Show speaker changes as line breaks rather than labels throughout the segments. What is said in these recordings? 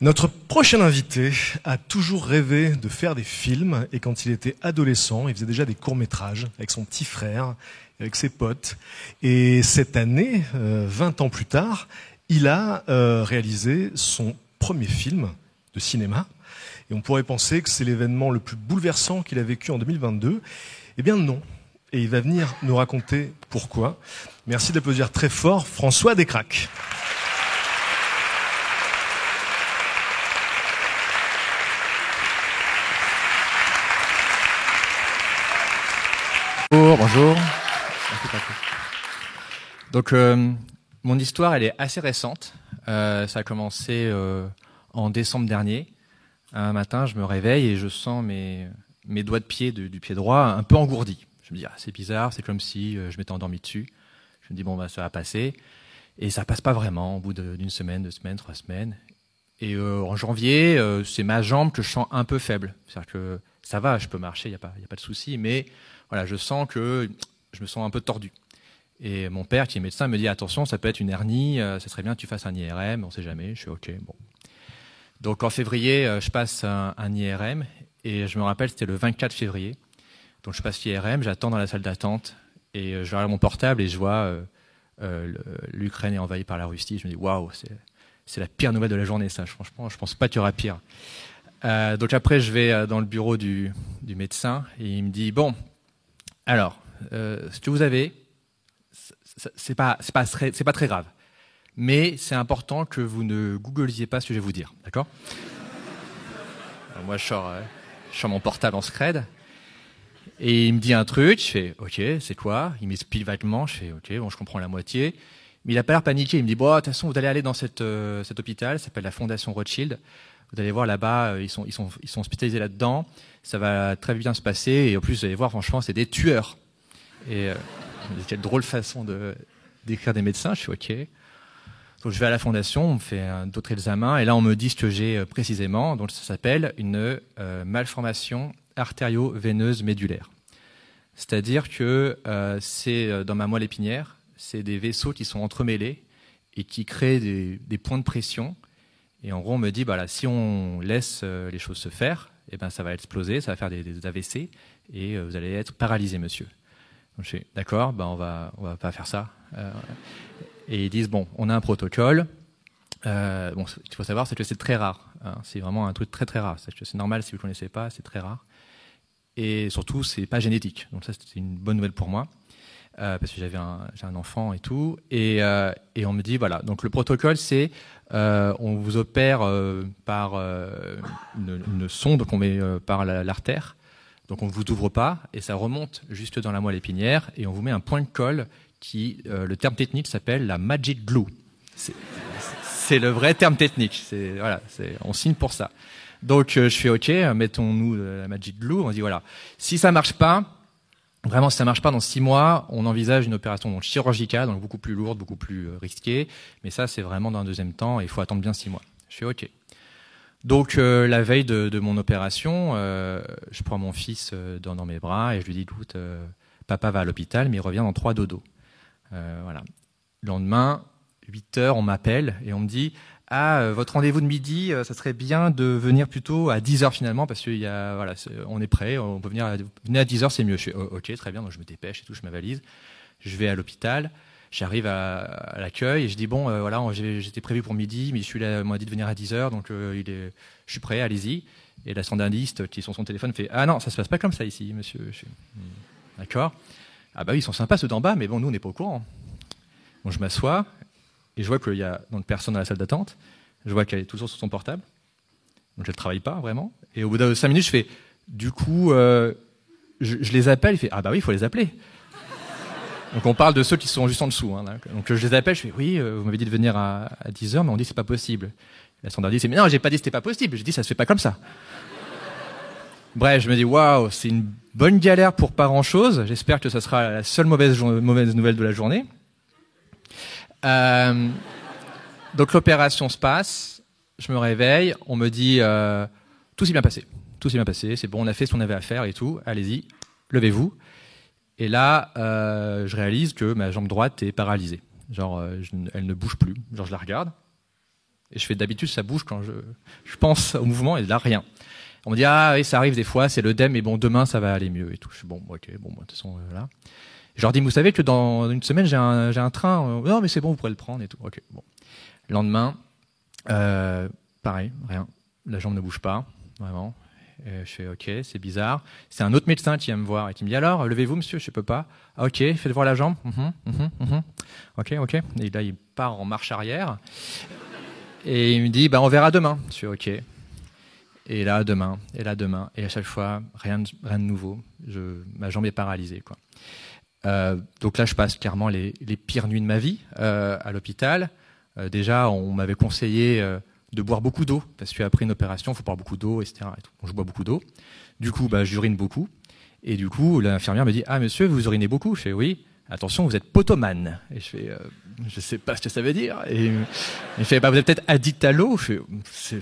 Notre prochain invité a toujours rêvé de faire des films et quand il était adolescent, il faisait déjà des courts-métrages avec son petit frère, avec ses potes. Et cette année, euh, 20 ans plus tard, il a euh, réalisé son premier film de cinéma. Et on pourrait penser que c'est l'événement le plus bouleversant qu'il a vécu en 2022. Eh bien non. Et il va venir nous raconter pourquoi. Merci d'applaudir très fort François Descraques.
Bonjour, bonjour. Donc, euh, mon histoire, elle est assez récente. Euh, ça a commencé euh, en décembre dernier. Un matin, je me réveille et je sens mes, mes doigts de pied du pied droit un peu engourdis. Je me dis, ah, c'est bizarre, c'est comme si euh, je m'étais endormi dessus. Je me dis, bon, bah, ça va passer. Et ça passe pas vraiment au bout d'une semaine, deux semaines, trois semaines. Et euh, en janvier, euh, c'est ma jambe que je sens un peu faible. C'est-à-dire que ça va, je peux marcher, il n'y a, pas- y a pas de souci. Mais voilà, je sens que je me sens un peu tordu. Et mon père, qui est médecin, me dit attention, ça peut être une hernie, euh, ça serait bien que tu fasses un IRM, on sait jamais. Je suis ok. Donc en février, euh, je passe un, IRM et je me rappelle, c'était le 24 février. Donc je passe l'IRM, j'attends dans la salle d'attente et euh, je regarde mon portable et je vois l'Ukraine est envahie par la Russie. Je me dis waouh, c'est la pire nouvelle de la journée, ça. Franchement, je pense pas qu'il y aura pire. Donc après, je vais dans le bureau du médecin et il me dit bon, alors, euh, ce que vous avez, c'est- pas, pas, pas très grave. Mais c'est important que vous ne googlisiez pas ce que je vais vous dire, d'accord? Moi, je sors, euh, je sors mon portable en scred. Et il me dit un truc, je fais OK, c'est quoi? Il m'explique vaguement, je fais OK, bon, je comprends la moitié. Mais il a pas l'air paniqué. Il me dit bon, de toute façon, vous allez aller dans cette, euh, cet hôpital, ça s'appelle la Fondation Rothschild. Vous allez voir là-bas, euh, ils sont, ils sont, ils sont hospitalisés là-dedans. Ça va très bien se passer. Et en plus, vous allez voir, franchement, c'est des tueurs. Et euh, quelle drôle façon de d'écrire des médecins. Je suis OK. Donc je vais à la fondation, on me fait d'autres examens, et là on me dit ce que j'ai euh, précisément. Donc ça s'appelle une malformation artério-veineuse médulaire. C'est-à-dire que c'est dans ma moelle épinière, c'est des vaisseaux qui sont entremêlés et qui créent des points de pression. Et en gros, on me dit, bah si on laisse euh, les choses se faire, eh ben, ça va exploser, ça va faire des, AVC, et euh, vous allez être paralysé, monsieur. Donc je fais, d'accord, bah on va, va pas faire ça. Euh, et ils disent, bon, on a un protocole. Bon, ce qu'il faut savoir, c'est que c'est très rare. hein. c'est vraiment un truc très très rare. C'est normal si vous ne connaissez pas, c'est très rare. Et surtout, c'est pas génétique. Donc ça, c'est une bonne nouvelle pour moi. Euh, parce que j'avais un, un enfant et tout. Et, euh, et on me dit, voilà, donc le protocole, c'est euh, on vous opère euh, par euh, une, une sonde qu'on met euh, par la- l'artère. Donc on ne vous ouvre pas et ça remonte juste dans la moelle épinière et on vous met un point de colle qui, le terme technique s'appelle la magic glue. C'est- le vrai terme technique. Voilà, on signe pour ça. Donc je fais OK, mettons-nous la magic glue. On dit voilà, si ça marche pas, vraiment si ça marche pas dans six mois, on envisage une opération donc chirurgicale, donc beaucoup plus lourde, beaucoup plus euh, risquée. Mais ça c'est vraiment dans un deuxième temps et il faut attendre bien six mois. Je fais OK. Donc euh, la veille de, mon opération, euh, je prends mon fils dans, mes bras et je lui dis écoute, papa va à l'hôpital, mais il revient dans trois dodos. Voilà. Le lendemain, 8 heures, on m'appelle et on me dit ah euh, votre rendez-vous de midi, euh, ça serait bien de venir plutôt à 10 heures finalement parce qu'il y a voilà, c'est- on est prêt, on peut venir à, venez à 10 heures, c'est mieux. Je fais Oh, ok très bien, donc je me dépêche et tout, je ma valise, je vais à l'hôpital. J'arrive à, à l'accueil et je dis bon euh, voilà j'étais prévu pour midi mais je suis là on m'a dit de venir à 10 heures donc euh, il est je suis prêt allez-y et la standardiste qui est sur son téléphone fait ah non ça se passe pas comme ça ici monsieur Hmm, d'accord ah bah oui ils sont sympas ceux d'en bas mais bon nous on n'est pas au courant bon je m'assois et je vois qu'il y a personne dans la salle d'attente je vois qu'elle est toujours sur son portable donc elle travaille pas vraiment et au bout de cinq minutes je fais du coup euh, je, les appelle, il fait ah bah oui, il faut les appeler. Donc on parle de ceux qui sont juste en dessous. Hein, donc je les appelle, je fais oui, euh, vous m'avez dit de venir à, à 10h, mais on dit c'est pas possible. La standardiste dit mais non, j'ai pas dit c'était pas possible, j'ai dit ça se fait pas comme ça. Bref, je me dis waouh, c'est une bonne galère pour pas grand chose. J'espère que ça sera la seule mauvaise nouvelle de la journée. Euh, donc l'opération se passe, je me réveille, on me dit euh, tout s'est bien passé, tout s'est bien passé, c'est bon, on a fait ce qu'on avait à faire et tout, allez-y, levez-vous. Et là, euh, je réalise que ma jambe droite est paralysée. Genre, euh, elle ne bouge plus. Genre, je la regarde. Et je fais d'habitude, ça bouge quand je, je pense au mouvement, et là, rien. On me dit, ah oui, ça arrive des fois, c'est le DEM, mais bon, demain, ça va aller mieux et tout. Je suis bon, ok, bon, de toute façon, euh, là. Je leur dis, vous savez que dans une semaine, j'ai un, train. Euh, non, mais c'est bon, vous pourrez le prendre et tout. Ok, bon. Le lendemain, euh, pareil, rien. La jambe ne bouge pas, vraiment. Je fais ok, c'est bizarre. C'est un autre médecin qui vient me voir et qui me dit alors, levez-vous monsieur, je peux pas. Ah, ok, faites voir la jambe. Mhm, mhm, mhm. Ok, ok. Et là il part en marche arrière et il me dit bah on verra demain. Je fais ok. Et là demain, et là demain, et à chaque fois rien, de, nouveau. Ma jambe est paralysée quoi. Euh, donc là je passe clairement les, les pires nuits de ma vie euh, à l'hôpital. Euh, déjà on m'avait conseillé euh, de boire beaucoup d'eau, parce qu'après une opération, il faut boire beaucoup d'eau, etc. Et je bois beaucoup d'eau. Du coup, bah, j'urine beaucoup. Et du coup, l'infirmière me dit, ah, monsieur, vous urinez beaucoup? Je fais, oui. Attention, vous êtes potomane. Et je fais, euh, je sais pas ce que ça veut dire. Et il fait, bah, vous êtes peut-être addict à l'eau. Je fais,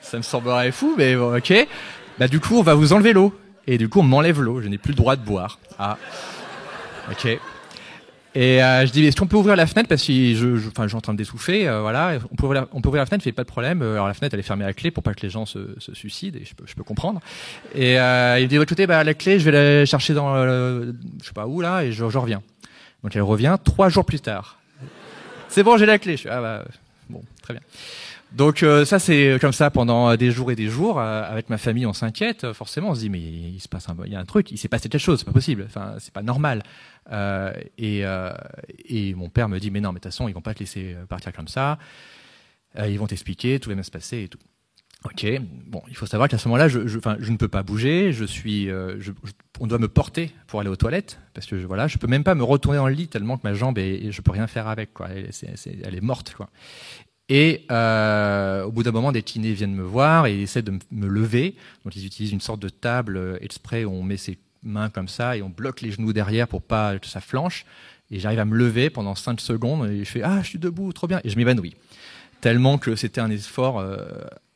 ça me semblerait fou, mais bon, ok. Bah, du coup, on va vous enlever l'eau. Et du coup, on m'enlève l'eau. Je n'ai plus le droit de boire. Ah. Ok. Et euh, je dis, est-ce qu'on peut ouvrir la fenêtre? Parce que je, je, je suis en train de d'étouffer, euh, voilà. On peut ouvrir, la, fenêtre, fait pas de problème. Alors la fenêtre, elle est fermée à clé pour pas que les gens se, se suicident, et je peux, je peux comprendre. Et euh, il dit, écoutez, bah, la clé, je vais la chercher dans, le, je sais pas où là, et je, je reviens. Donc elle revient trois jours plus tard. C'est bon, j'ai la clé. Je suis, ah bah, bon, très bien. Donc euh, ça c'est comme ça pendant des jours et des jours euh, avec ma famille on s'inquiète forcément. On se dit mais il se passe un il y a un truc il s'est passé quelque chose c'est pas possible. Enfin c'est pas normal. Euh, et, euh, et mon père me dit mais non mais de toute façon ils vont pas te laisser partir comme ça. Euh, ils vont t'expliquer tout va bien se passer et tout. Ok bon il faut savoir qu'à ce moment-là je, je, ne peux pas bouger. Je suis on doit me porter pour aller aux toilettes parce que je, voilà je peux même pas me retourner dans le lit tellement que ma jambe est, je peux rien faire avec quoi. Elle, c'est, elle est morte quoi et euh, au bout d'un moment, des kinés viennent me voir et essaient de me lever. Donc ils utilisent une sorte de table exprès où on met ses mains comme ça et on bloque les genoux derrière pour pas que ça flanche. Et j'arrive à me lever pendant 5 secondes et je fais ah je suis debout, trop bien et je m'évanouis. Tellement que c'était un effort euh,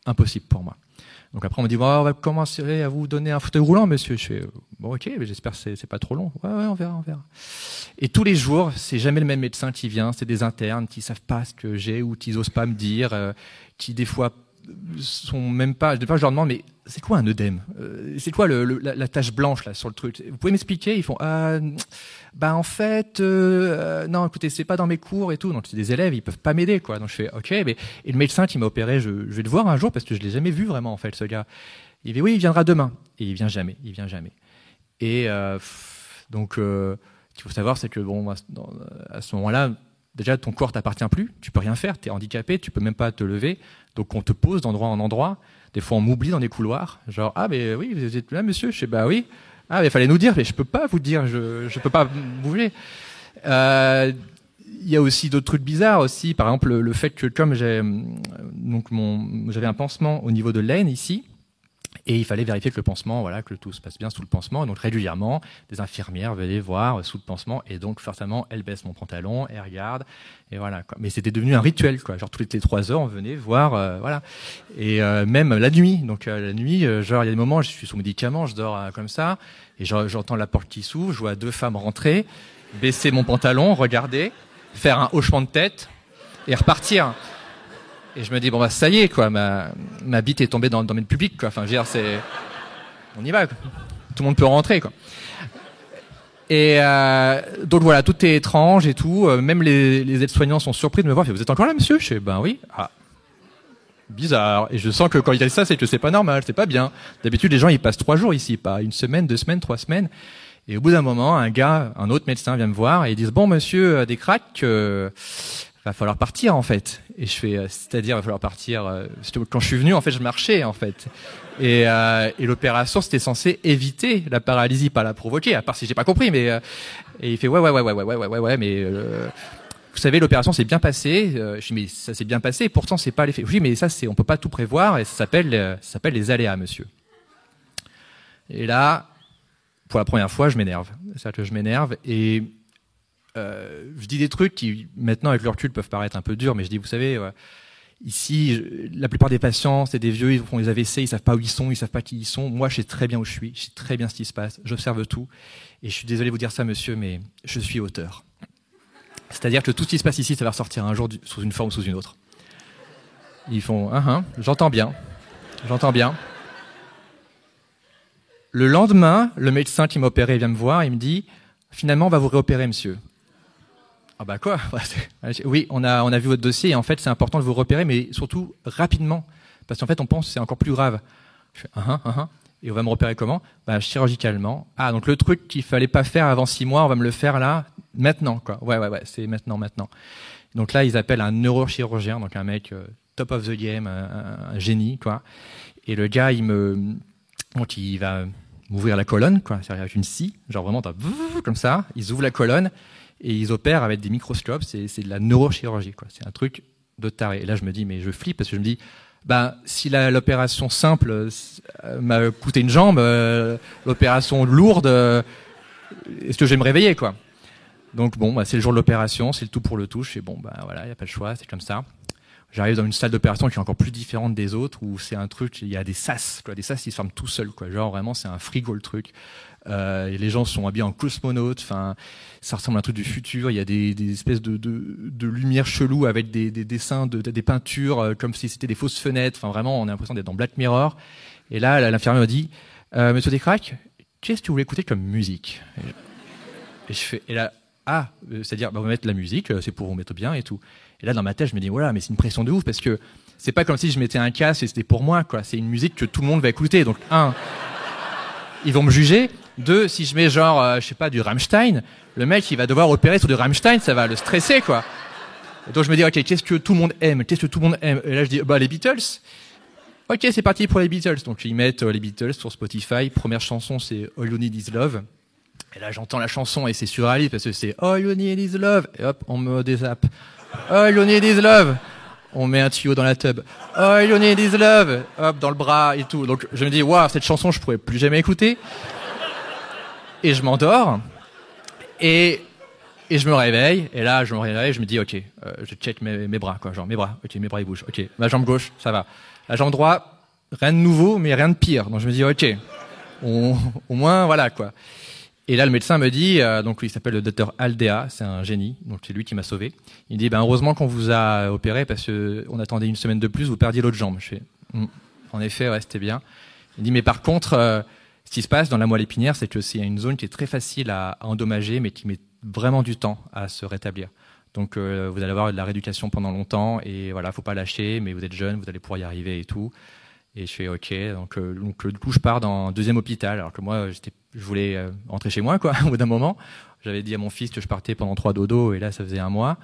impossible pour moi. Donc après on me dit bon, on va commencer à vous donner un fauteuil roulant, monsieur. Je fais bon ok, mais j'espère que c'est, c'est pas trop long. Ouais ouais, on verra, on verra. Et tous les jours, c'est jamais le même médecin qui vient. C'est des internes qui savent pas ce que j'ai ou qui osent pas me dire, euh, qui des fois sont même pas. Des fois je leur demande mais c'est quoi un œdème? Euh, C'est quoi la, tache blanche là sur le truc? Vous pouvez m'expliquer? Ils font ah bah en fait non écoutez c'est pas dans mes cours et tout. Donc c'est des élèves ils peuvent pas m'aider quoi. Donc je fais ok mais et le médecin qui m'a opéré je, vais le voir un jour parce que je l'ai jamais vu vraiment en fait ce gars. Il dit oui il viendra demain. Et il vient jamais il vient jamais. Et donc qu'il faut savoir c'est que bon à ce moment-là déjà ton corps t'appartient plus tu peux rien faire tu es handicapé tu peux même pas te lever donc on te pose d'endroit en endroit des fois on m'oublie dans des couloirs genre ah mais oui vous êtes là monsieur? Je sais bah oui ah, mais fallait nous dire, mais je peux pas vous dire, je je peux pas bouger. Euh, il y a aussi d'autres trucs bizarres aussi. Par exemple, le, le fait que comme j'ai donc mon j'avais un pansement au niveau de l'aine ici, et il fallait vérifier que le pansement, voilà, que tout se passe bien sous le pansement. Et donc régulièrement, des infirmières venaient voir sous le pansement, et donc forcément, elles baissent mon pantalon, elles regardent, et voilà. Quoi. Mais c'était devenu un rituel, quoi. Genre toutes les trois heures, on venait voir, euh, voilà. Et euh, même la nuit. Donc euh, la nuit, euh, genre il y a des moments, je suis sous médicaments, je dors euh, comme ça, et j'entends la porte qui s'ouvre, je vois deux femmes rentrer, baisser mon pantalon, regarder, faire un hochement de tête et repartir. Et je me dis bon bah ça y est quoi, ma ma bite est tombée dans le domaine public quoi. Enfin, je veux dire c'est, on y va. Quoi. Tout le monde peut rentrer quoi. Et euh, donc voilà, tout est étrange et tout. Euh, même les, les aides-soignants sont surpris de me voir. Vous êtes encore là, monsieur? Je fais ben oui. Ah, bizarre. Et je sens que quand il dit ça, c'est que c'est pas normal, c'est pas bien. D'habitude, les gens ils passent trois jours ici, pas une semaine, deux semaines, trois semaines. Et au bout d'un moment, un gars, un autre médecin vient me voir et ils disent bon monsieur, des craques. Euh, va falloir partir en fait. Et je fais, euh, c'est-à-dire, va falloir partir. Euh, quand je suis venu, en fait, je marchais en fait. Et, euh, et l'opération, c'était censé éviter la paralysie, pas la provoquer. À part si j'ai pas compris, mais et il fait ouais, ouais, ouais, ouais, ouais, ouais, ouais, ouais, mais vous savez, l'opération s'est bien passée. je dis mais ça s'est bien passé. Pourtant, c'est pas l'effet. Oui, mais ça, c'est, on peut pas tout prévoir et ça s'appelle, ça s'appelle les aléas, monsieur. Et là, pour la première fois, je m'énerve. C'est que je m'énerve et euh, je dis des trucs qui, maintenant, avec le recul, peuvent paraître un peu durs, mais je dis, vous savez, euh, ici, la plupart des patients, c'est des vieux, ils font les AVC, ils savent pas où ils sont, ils savent pas qui ils sont. Moi, je sais très bien où je suis, je sais très bien ce qui se passe, j'observe tout. Et je suis désolé de vous dire ça, monsieur, mais je suis auteur. C'est-à-dire que tout ce qui se passe ici, ça va ressortir un jour sous une forme ou sous une autre. Ils font, ah, ah, j'entends bien, j'entends bien. Le lendemain, le médecin qui m'a opéré vient me voir et me dit, finalement, on va vous réopérer, monsieur. Ah bah quoi Oui, on a on a vu votre dossier et en fait c'est important de vous repérer, mais surtout rapidement, parce qu'en fait on pense c'est encore plus grave. Je fais, uh -huh, et on va me repérer comment? Bah chirurgicalement. Ah donc le truc qu'il fallait pas faire avant six mois, on va me le faire là maintenant quoi. Ouais ouais ouais, c'est maintenant maintenant. Donc là ils appellent un neurochirurgien, donc un mec euh, top of the game, un, génie quoi. Et le gars il me donc il va m'ouvrir la colonne quoi, avec une scie, genre vraiment comme ça, ils ouvrent la colonne et ils opèrent avec des microscopes, c'est de la neurochirurgie, quoi. C'est un truc de taré. Et là, je me dis, mais je flippe parce que je me dis, ben, si l'opération simple euh, m'a coûté une jambe, euh, l'opération lourde, euh, est-ce que je vais me réveiller, quoi? Donc bon, bah, c'est le jour de l'opération, c'est le tout pour le tout. Je fais bon, ben voilà, il y a pas le choix, c'est comme ça. J'arrive dans une salle d'opération qui est encore plus différente des autres, où c'est un truc, il y a des sas, quoi, des sas qui se ferment tout seuls, quoi. Genre vraiment, c'est un frigo le truc. Euh, les gens sont habillés en cosmonautes. Enfin, ça ressemble à un truc du futur. Il y a des, espèces de, de, de lumière chelou avec des, des dessins, de, des peintures, euh, comme si c'était des fausses fenêtres. Enfin, vraiment, on a l'impression d'être dans Black Mirror. Et là, l'infirmière me dit, euh, Monsieur Descraques, qu'est-ce que vous voulez écouter comme musique? Et je fais, et là, ah, euh, c'est-à-dire, bah, on va mettre la musique, c'est pour vous mettre bien et tout. Et là, dans ma tête, je me dis, voilà, mais c'est une pression de ouf parce que c'est pas comme si je mettais un casque et c'était pour moi, quoi. C'est une musique que tout le monde va écouter. Donc, un, ils vont me juger. Deux, si je mets genre, euh, je sais pas, du Rammstein, le mec, il va devoir opérer sur du Rammstein, ça va le stresser, quoi. Donc je me dis, ok, qu'est-ce que tout le monde aime? Qu'est-ce que tout le monde aime? Et là, je dis, bah les Beatles. Ok, c'est parti pour les Beatles. Donc ils mettent euh, les Beatles sur Spotify. Première chanson, c'est All You Need Is Love. Et là, j'entends la chanson et c'est surréaliste parce que c'est All You Need Is Love. Et hop, on me désappe. All You Need Is Love. On met un tuyau dans la tub. All You Need Is Love. Hop, dans le bras et tout. Donc je me dis, waouh, cette chanson, je pourrais plus jamais écouter et je m'endors et et je me réveille et là je me réveille je me dis ok euh, je check mes, bras quoi genre mes bras ok mes bras ils bougent ok ma jambe gauche ça va la jambe droite rien de nouveau mais rien de pire donc je me dis ok au moins voilà quoi et là le médecin me dit euh, donc il s'appelle le docteur Aldea c'est un génie donc c'est lui qui m'a sauvé il dit ben heureusement qu'on vous a opéré parce que on attendait une semaine de plus vous perdiez l'autre jambe je fais hmm. en effet ouais c'était bien il dit mais par contre euh, ce qui se passe dans la moelle épinière, c'est que c'est une zone qui est très facile à, endommager, mais qui met vraiment du temps à se rétablir. Donc euh, vous allez avoir de la rééducation pendant longtemps et voilà, faut pas lâcher, mais vous êtes jeune, vous allez pouvoir y arriver et tout. Et je fais ok, donc, euh, donc du coup je pars dans un deuxième hôpital, alors que moi je voulais euh, rentrer chez moi quoi. Au bout d'un moment, j'avais dit à mon fils que je partais pendant trois dodos et là ça faisait un mois.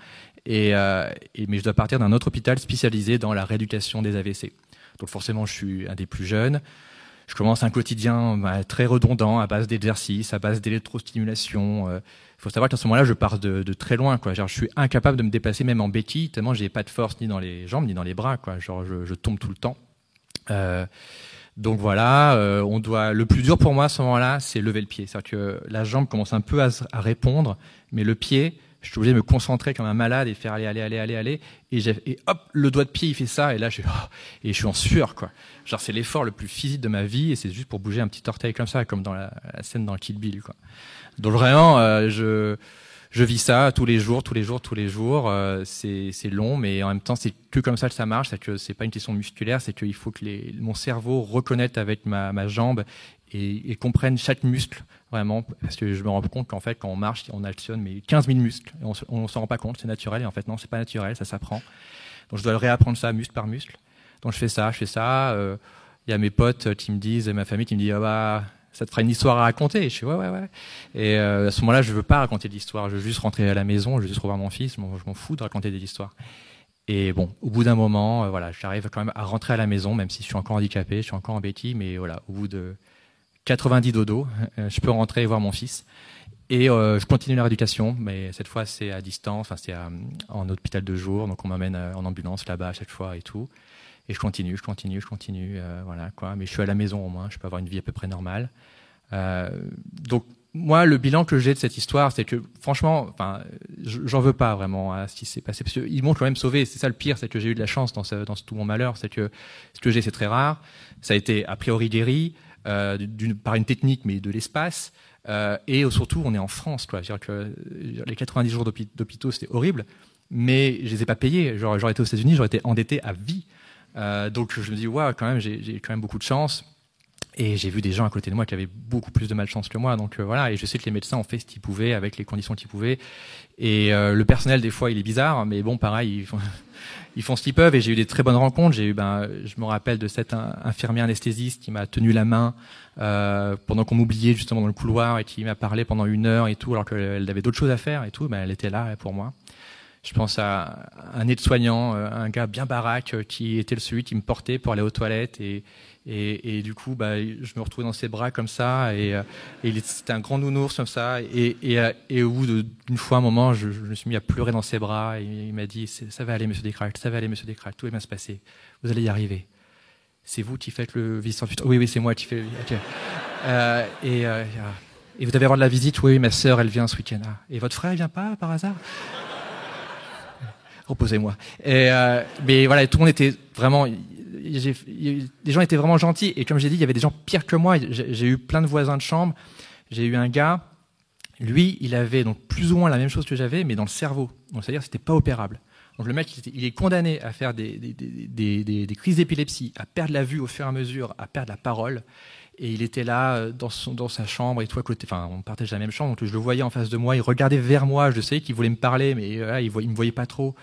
Et, et mais je dois partir d'un autre hôpital spécialisé dans la rééducation des AVC. Donc forcément je suis un des plus jeunes je commence un quotidien bah, très redondant à base d'exercices, à base d'électrostimulation. Il euh. faut savoir qu'à ce moment-là, je pars de, très loin. Quoi. Genre, je suis incapable de me déplacer même en béquille, tellement j'ai pas de force ni dans les jambes ni dans les bras. Quoi. Genre, je tombe tout le temps. Euh, donc voilà, euh, on doit. Le plus dur pour moi à ce moment-là, c'est lever le pied. C'est-à-dire que la jambe commence un peu à, à répondre, mais le pied, je suis obligé de me concentrer comme un malade et faire aller, aller, aller, aller, aller. Et, et hop, le doigt de pied, il fait ça. Et là, je oh, et je suis en sueur, quoi. Genre, c'est l'effort le plus physique de ma vie. Et c'est juste pour bouger un petit orteil comme ça, comme dans la, scène dans Kill Bill, quoi. Donc vraiment, euh, je, je vis ça tous les jours, tous les jours, tous les jours. Euh, c'est, long, mais en même temps, c'est que comme ça que ça marche. C'est que c'est pas une question musculaire, c'est qu'il faut que les, mon cerveau reconnaisse avec ma, ma jambe et, et comprenne chaque muscle Vraiment, parce que je me rends compte qu'en fait, quand on marche, on actionne mais 15 000 muscles. On ne s'en rend pas compte, c'est naturel. Et en fait, non, c'est pas naturel, ça s'apprend. Donc, je dois réapprendre ça muscle par muscle. Donc, je fais ça, je fais ça. Il euh, y a mes potes qui me disent, et ma famille qui me dit, ah bah, ça te fera une histoire à raconter. Et je suis ouais, ouais, ouais. Et euh, à ce moment-là, je veux pas raconter l'histoire. Je veux juste rentrer à la maison, je veux juste revoir mon fils. Je m'en fous de raconter des histoires. Et bon, au bout d'un moment, euh, voilà, j'arrive quand même à rentrer à la maison, même si je suis encore handicapé, je suis encore en béquille, mais voilà, au bout de 90 dodo, euh, je peux rentrer et voir mon fils. Et je continue la rééducation, mais cette fois c'est à distance, enfin c'est en hôpital de jour, donc on m'amène en ambulance là-bas à chaque fois et tout. Et je continue, je continue, je continue, voilà quoi. Mais je suis à la maison au moins, je peux avoir une vie à peu près normale. donc moi, le bilan que j'ai de cette histoire, c'est que franchement, enfin, j'en veux pas vraiment à ce qui s'est passé. Parce qu'ils m'ont quand même sauvé. C'est ça le pire, c'est que j'ai eu de la chance dans, dans tout mon malheur. C'est que ce que j'ai, c'est très rare. Ça a été a priori guéri euh, par une technique, mais de l'espace. Euh, et surtout, on est en France, quoi. dire que les 90 jours d'hôpitaux, c'était horrible, mais je les ai pas payés. J'aurais été aux États-Unis, j'aurais été endetté à vie. Euh, donc, je me dis, waouh, quand même, j'ai quand même beaucoup de chance. Et j'ai vu des gens à côté de moi qui avaient beaucoup plus de malchance que moi. Donc euh, voilà, et je sais que les médecins ont fait ce qu'ils pouvaient avec les conditions qu'ils pouvaient. Et euh, le personnel, des fois, il est bizarre, mais bon, pareil, ils font, ils font ce qu'ils peuvent. Et j'ai eu des très bonnes rencontres. J'ai eu, ben, je me rappelle de cet infirmier anesthésiste qui m'a tenu la main euh, pendant qu'on m'oubliait justement dans le couloir et qui m'a parlé pendant une heure et tout, alors qu'elle avait d'autres choses à faire et tout. Ben, elle était là pour moi. Je pense à un aide-soignant, un gars bien baraque qui était celui qui me portait pour aller aux toilettes et et, et, du coup, bah, je me retrouvais dans ses bras comme ça, et, euh, et c'était un grand nounours comme ça. Et, euh, au bout d'une fois, un moment, je, je, me suis mis à pleurer dans ses bras, et il m'a dit "Ça va aller, Monsieur Descraques, ça va aller, Monsieur Descraques, tout va bien se passer. Vous allez y arriver. C'est vous qui faites le vice futur Oui, oui, c'est moi qui fais. Okay. Euh, et, euh, et vous devez avoir de la visite Oui, oui, ma sœur, elle vient ce week-end. Ah, et votre frère, il vient pas par hasard? Reposez-moi. Euh, mais voilà, tout le monde était vraiment les gens étaient vraiment gentils. Et comme j'ai dit, il y avait des gens pires que moi. J'ai eu plein de voisins de chambre. J'ai eu un gars, lui, il avait donc plus ou moins la même chose que j'avais, mais dans le cerveau. C'est-à-dire, c'était pas opérable. Donc le mec, il, est condamné à faire des, crises d'épilepsie, à perdre la vue au fur et à mesure, à perdre la parole. Et il était là euh, dans, sa chambre et à côté. Enfin, on partage la même chambre, donc je le voyais en face de moi. Il regardait vers moi. Je sais qu'il voulait me parler, mais euh, il, ne me voyait pas trop.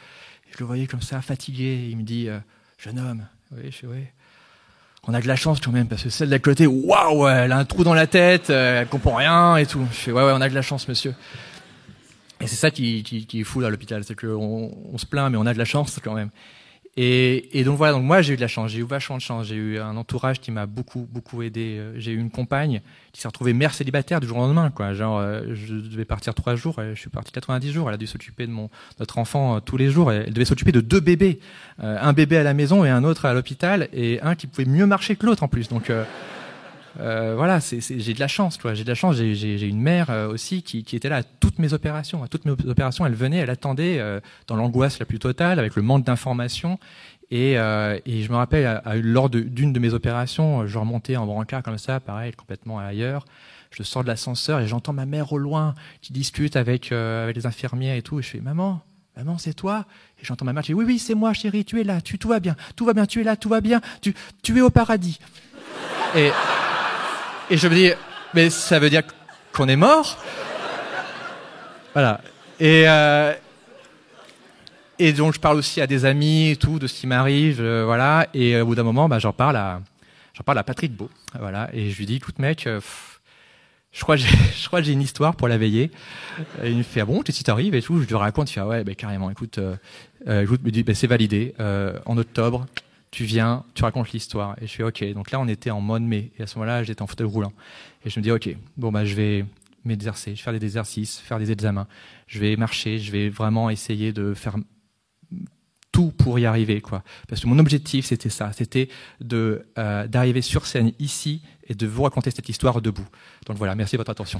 Je le voyais comme ça, fatigué. il me dit, euh, jeune homme, oui, je oui. On a de la chance quand même, parce que celle la côté, waouh, elle a un trou dans la tête, euh, elle comprend rien et tout. Je fais, ouais, ouais, on a de la chance, monsieur. Et c'est ça qui, qui, qui, est fou à l'hôpital, c'est qu'on on se plaint, mais on a de la chance quand même. Et, et, donc voilà, donc moi j'ai eu de la chance, j'ai eu vachement de chance, j'ai eu un entourage qui m'a beaucoup beaucoup aidé. Euh, j'ai eu une compagne qui s'est retrouvée mère célibataire du jour au lendemain, quoi. Genre, euh, je devais partir trois jours, je suis parti 90 jours. Elle a dû s'occuper de mon notre enfant euh, tous les jours. Elle devait s'occuper de deux bébés, un bébé à la maison et un autre à l'hôpital, et un qui pouvait mieux marcher que l'autre en plus. Donc euh, voilà, j'ai de la chance. J'ai de la chance. J'ai, une mère euh, aussi qui, qui, était là à toutes mes opérations. À toutes mes opérations, elle venait, elle attendait euh, dans l'angoisse la plus totale, avec le manque d'informations. Et, et je me rappelle, à, lors d'une de, mes opérations, je remontais en brancard comme ça, pareil, complètement ailleurs. Je sors de l'ascenseur et j'entends ma mère au loin qui discute avec, avec les infirmières et tout. Et je fais maman, maman, c'est toi? Et j'entends ma mère qui dit oui, oui, c'est moi, chérie, tu es là, tu tout va bien, tout va bien, tu es là, tout va bien, tu, tu es au paradis. Et et je me dis, mais ça veut dire qu'on est mort? Voilà. Et, euh, et donc je parle aussi à des amis et tout de ce qui m'arrive, euh, voilà. Et au bout d'un moment, bah, j'en parle à j'en parle à Patrick Beau, voilà. Et je lui dis, écoute mec, euh, je crois que j'ai, une histoire pour la veiller. Et il me fait ah bon, qu'est-ce qui et tout. Je lui raconte, il fait ah ouais, bah, carrément. Écoute, euh, euh, me dit, bah, c'est validé. en octobre, tu viens, tu racontes l'histoire. Et je fais OK. Donc là, on était en mode mai. Et à ce moment-là, j'étais en fauteuil roulant. Et je me dis OK, bon, bah, je vais m'exercer, je vais faire des exercices, faire des examens. Je vais marcher, je vais vraiment essayer de faire tout pour y arriver, quoi. Parce que mon objectif, c'était ça. C'était euh, d'arriver sur scène ici et de vous raconter cette histoire debout. Donc voilà, merci de votre attention.